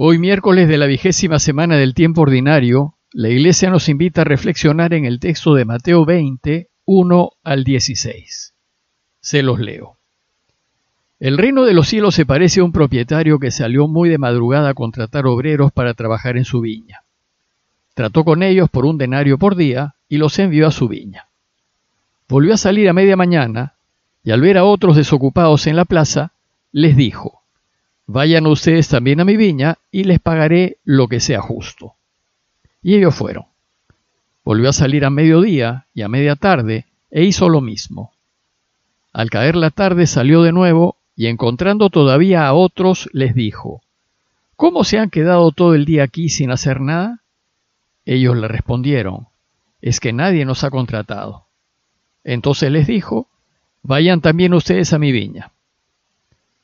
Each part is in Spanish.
Hoy miércoles de la vigésima semana del tiempo ordinario, la Iglesia nos invita a reflexionar en el texto de Mateo 20, 1 al 16. Se los leo. El reino de los cielos se parece a un propietario que salió muy de madrugada a contratar obreros para trabajar en su viña. Trató con ellos por un denario por día y los envió a su viña. Volvió a salir a media mañana y al ver a otros desocupados en la plaza, les dijo, Vayan ustedes también a mi viña y les pagaré lo que sea justo. Y ellos fueron. Volvió a salir a mediodía y a media tarde e hizo lo mismo. Al caer la tarde salió de nuevo y encontrando todavía a otros les dijo, ¿Cómo se han quedado todo el día aquí sin hacer nada? Ellos le respondieron, es que nadie nos ha contratado. Entonces les dijo, vayan también ustedes a mi viña.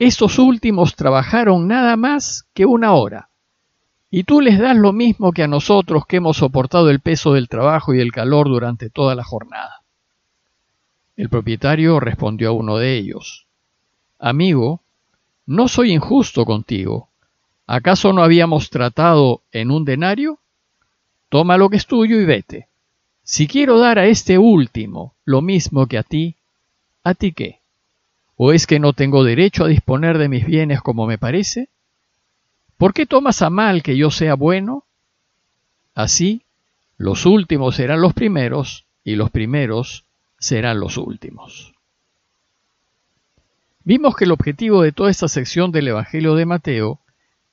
estos últimos trabajaron nada más que una hora, y tú les das lo mismo que a nosotros que hemos soportado el peso del trabajo y el calor durante toda la jornada. El propietario respondió a uno de ellos, Amigo, no soy injusto contigo. ¿Acaso no habíamos tratado en un denario? Toma lo que es tuyo y vete. Si quiero dar a este último lo mismo que a ti, ¿a ti qué? ¿O es que no tengo derecho a disponer de mis bienes como me parece? ¿Por qué tomas a mal que yo sea bueno? Así, los últimos serán los primeros y los primeros serán los últimos. Vimos que el objetivo de toda esta sección del Evangelio de Mateo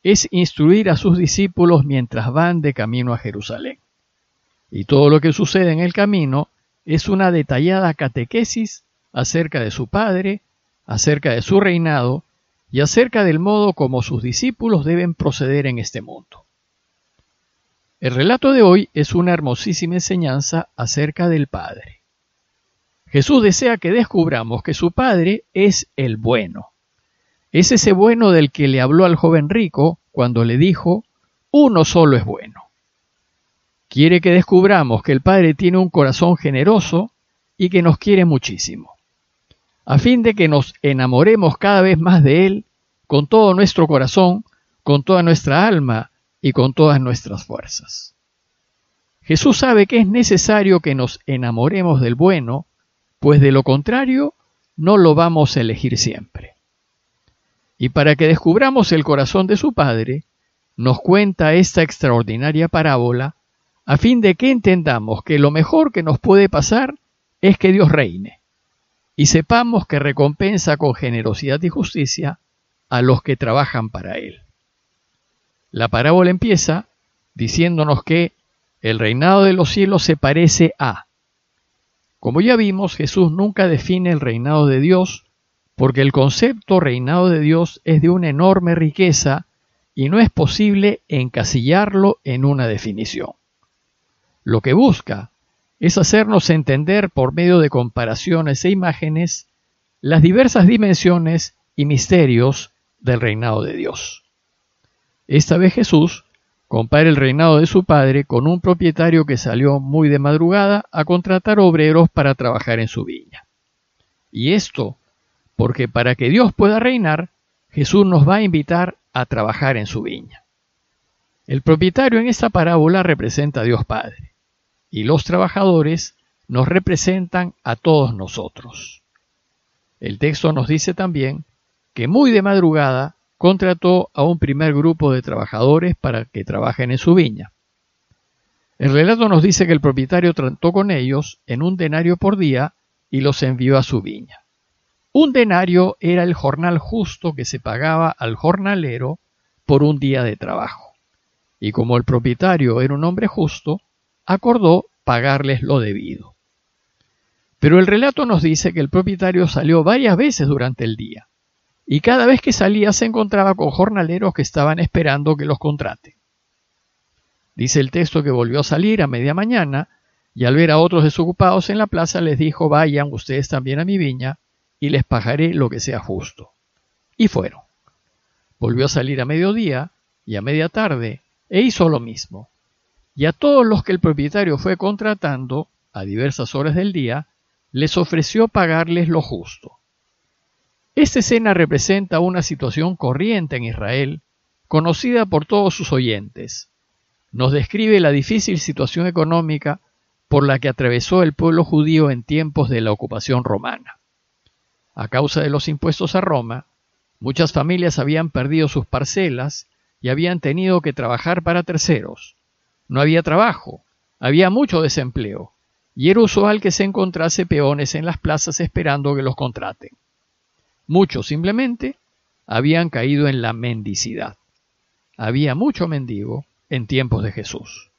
es instruir a sus discípulos mientras van de camino a Jerusalén. Y todo lo que sucede en el camino es una detallada catequesis acerca de su Padre, acerca de su reinado y acerca del modo como sus discípulos deben proceder en este mundo. El relato de hoy es una hermosísima enseñanza acerca del Padre. Jesús desea que descubramos que su Padre es el bueno. Es ese bueno del que le habló al joven rico cuando le dijo, uno solo es bueno. Quiere que descubramos que el Padre tiene un corazón generoso y que nos quiere muchísimo a fin de que nos enamoremos cada vez más de Él con todo nuestro corazón, con toda nuestra alma y con todas nuestras fuerzas. Jesús sabe que es necesario que nos enamoremos del bueno, pues de lo contrario no lo vamos a elegir siempre. Y para que descubramos el corazón de su Padre, nos cuenta esta extraordinaria parábola, a fin de que entendamos que lo mejor que nos puede pasar es que Dios reine y sepamos que recompensa con generosidad y justicia a los que trabajan para Él. La parábola empieza diciéndonos que el reinado de los cielos se parece a. Como ya vimos, Jesús nunca define el reinado de Dios porque el concepto reinado de Dios es de una enorme riqueza y no es posible encasillarlo en una definición. Lo que busca es hacernos entender por medio de comparaciones e imágenes las diversas dimensiones y misterios del reinado de Dios. Esta vez Jesús compara el reinado de su padre con un propietario que salió muy de madrugada a contratar obreros para trabajar en su viña. Y esto porque para que Dios pueda reinar, Jesús nos va a invitar a trabajar en su viña. El propietario en esta parábola representa a Dios Padre y los trabajadores nos representan a todos nosotros. El texto nos dice también que muy de madrugada contrató a un primer grupo de trabajadores para que trabajen en su viña. El relato nos dice que el propietario trató con ellos en un denario por día y los envió a su viña. Un denario era el jornal justo que se pagaba al jornalero por un día de trabajo. Y como el propietario era un hombre justo, acordó pagarles lo debido. Pero el relato nos dice que el propietario salió varias veces durante el día, y cada vez que salía se encontraba con jornaleros que estaban esperando que los contraten. Dice el texto que volvió a salir a media mañana y al ver a otros desocupados en la plaza les dijo, vayan ustedes también a mi viña y les pagaré lo que sea justo. Y fueron. Volvió a salir a mediodía y a media tarde e hizo lo mismo. Y a todos los que el propietario fue contratando, a diversas horas del día, les ofreció pagarles lo justo. Esta escena representa una situación corriente en Israel, conocida por todos sus oyentes. Nos describe la difícil situación económica por la que atravesó el pueblo judío en tiempos de la ocupación romana. A causa de los impuestos a Roma, muchas familias habían perdido sus parcelas y habían tenido que trabajar para terceros. No había trabajo, había mucho desempleo, y era usual que se encontrase peones en las plazas esperando que los contraten. Muchos simplemente habían caído en la mendicidad. Había mucho mendigo en tiempos de Jesús.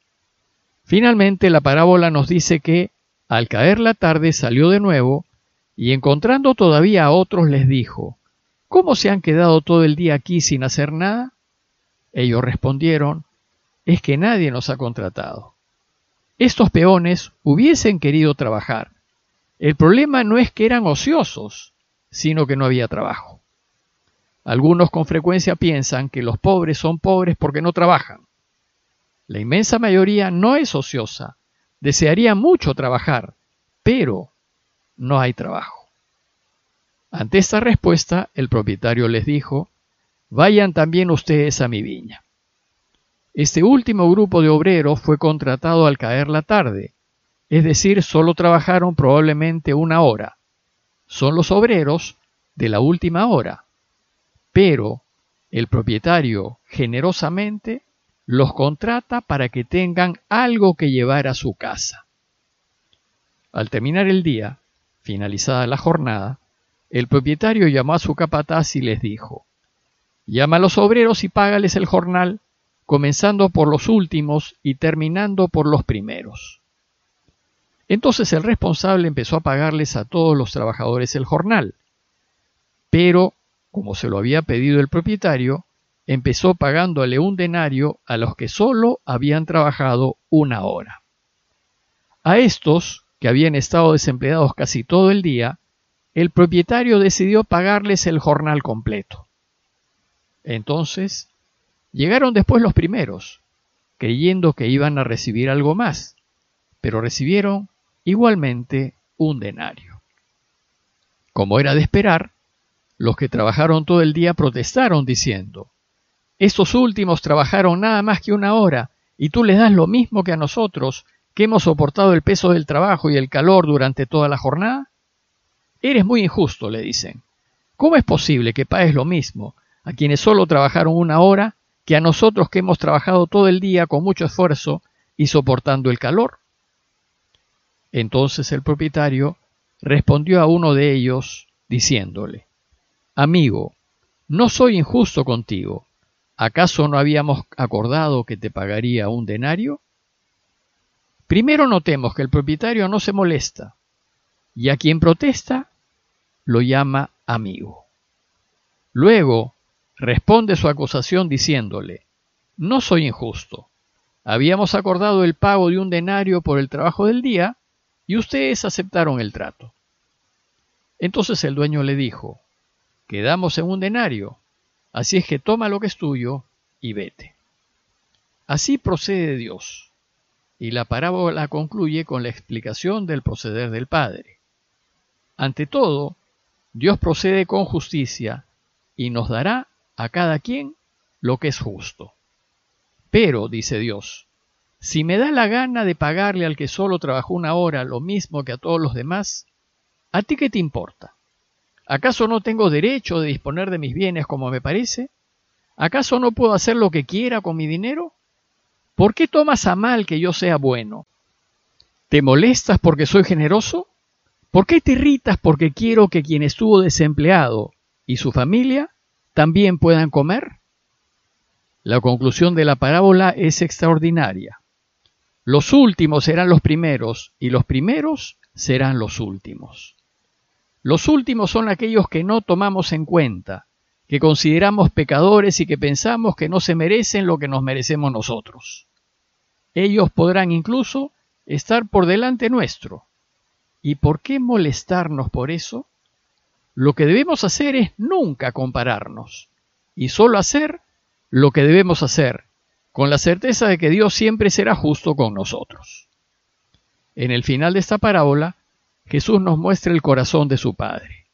Finalmente la parábola nos dice que, al caer la tarde, salió de nuevo y encontrando todavía a otros les dijo, ¿Cómo se han quedado todo el día aquí sin hacer nada? Ellos respondieron, es que nadie nos ha contratado. Estos peones hubiesen querido trabajar. El problema no es que eran ociosos, sino que no había trabajo. Algunos con frecuencia piensan que los pobres son pobres porque no trabajan. La inmensa mayoría no es ociosa, desearía mucho trabajar, pero no hay trabajo. Ante esta respuesta, el propietario les dijo, vayan también ustedes a mi viña. Este último grupo de obreros fue contratado al caer la tarde, es decir, solo trabajaron probablemente una hora. Son los obreros de la última hora. Pero el propietario generosamente los contrata para que tengan algo que llevar a su casa. Al terminar el día, finalizada la jornada, el propietario llamó a su capataz y les dijo, Llama a los obreros y págales el jornal, comenzando por los últimos y terminando por los primeros. Entonces el responsable empezó a pagarles a todos los trabajadores el jornal, pero, como se lo había pedido el propietario, empezó pagándole un denario a los que solo habían trabajado una hora. A estos, que habían estado desempleados casi todo el día, el propietario decidió pagarles el jornal completo. Entonces, llegaron después los primeros, creyendo que iban a recibir algo más, pero recibieron igualmente un denario. Como era de esperar, los que trabajaron todo el día protestaron diciendo, estos últimos trabajaron nada más que una hora, y tú les das lo mismo que a nosotros, que hemos soportado el peso del trabajo y el calor durante toda la jornada? Eres muy injusto, le dicen. ¿Cómo es posible que pagues lo mismo a quienes solo trabajaron una hora que a nosotros que hemos trabajado todo el día con mucho esfuerzo y soportando el calor? Entonces el propietario respondió a uno de ellos diciéndole, Amigo, no soy injusto contigo ¿Acaso no habíamos acordado que te pagaría un denario? Primero notemos que el propietario no se molesta y a quien protesta lo llama amigo. Luego responde su acusación diciéndole, no soy injusto. Habíamos acordado el pago de un denario por el trabajo del día y ustedes aceptaron el trato. Entonces el dueño le dijo, quedamos en un denario, Así es que toma lo que es tuyo y vete. Así procede Dios. Y la parábola concluye con la explicación del proceder del Padre. Ante todo, Dios procede con justicia y nos dará a cada quien lo que es justo. Pero, dice Dios, si me da la gana de pagarle al que solo trabajó una hora lo mismo que a todos los demás, ¿a ti qué te importa? ¿Acaso no tengo derecho de disponer de mis bienes como me parece? ¿Acaso no puedo hacer lo que quiera con mi dinero? ¿Por qué tomas a mal que yo sea bueno? ¿Te molestas porque soy generoso? ¿Por qué te irritas porque quiero que quien estuvo desempleado y su familia también puedan comer? La conclusión de la parábola es extraordinaria. Los últimos serán los primeros y los primeros serán los últimos. Los últimos son aquellos que no tomamos en cuenta, que consideramos pecadores y que pensamos que no se merecen lo que nos merecemos nosotros. Ellos podrán incluso estar por delante nuestro. ¿Y por qué molestarnos por eso? Lo que debemos hacer es nunca compararnos y solo hacer lo que debemos hacer, con la certeza de que Dios siempre será justo con nosotros. En el final de esta parábola, Jesús nos muestra el corazón de su Padre.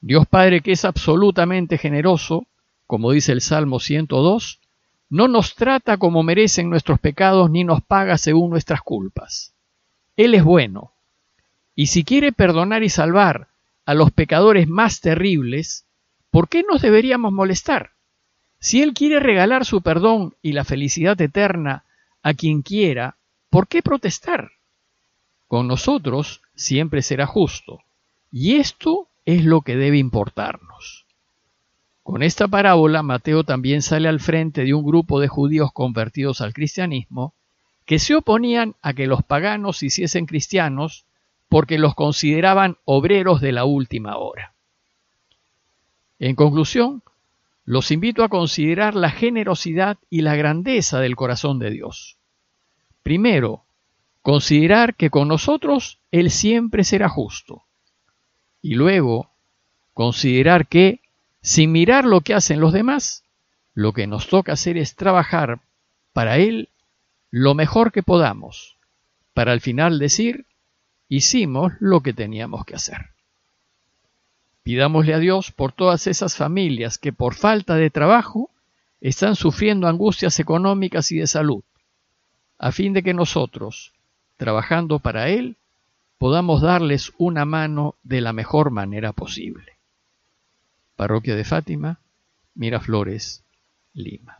Dios Padre que es absolutamente generoso, como dice el Salmo 102, no nos trata como merecen nuestros pecados ni nos paga según nuestras culpas. Él es bueno, y si quiere perdonar y salvar a los pecadores más terribles, ¿por qué nos deberíamos molestar? Si Él quiere regalar su perdón y la felicidad eterna a quien quiera, ¿por qué protestar? Con nosotros siempre será justo, y esto es lo que debe importarnos. Con esta parábola, Mateo también sale al frente de un grupo de judíos convertidos al cristianismo que se oponían a que los paganos hiciesen cristianos porque los consideraban obreros de la última hora. En conclusión, los invito a considerar la generosidad y la grandeza del corazón de Dios. Primero, considerar que con nosotros Él siempre será justo. Y luego, considerar que, sin mirar lo que hacen los demás, lo que nos toca hacer es trabajar para Él lo mejor que podamos, para al final decir, hicimos lo que teníamos que hacer. Pidámosle a Dios por todas esas familias que por falta de trabajo están sufriendo angustias económicas y de salud, a fin de que nosotros, trabajando para Él, podamos darles una mano de la mejor manera posible. Parroquia de Fátima, Miraflores, Lima.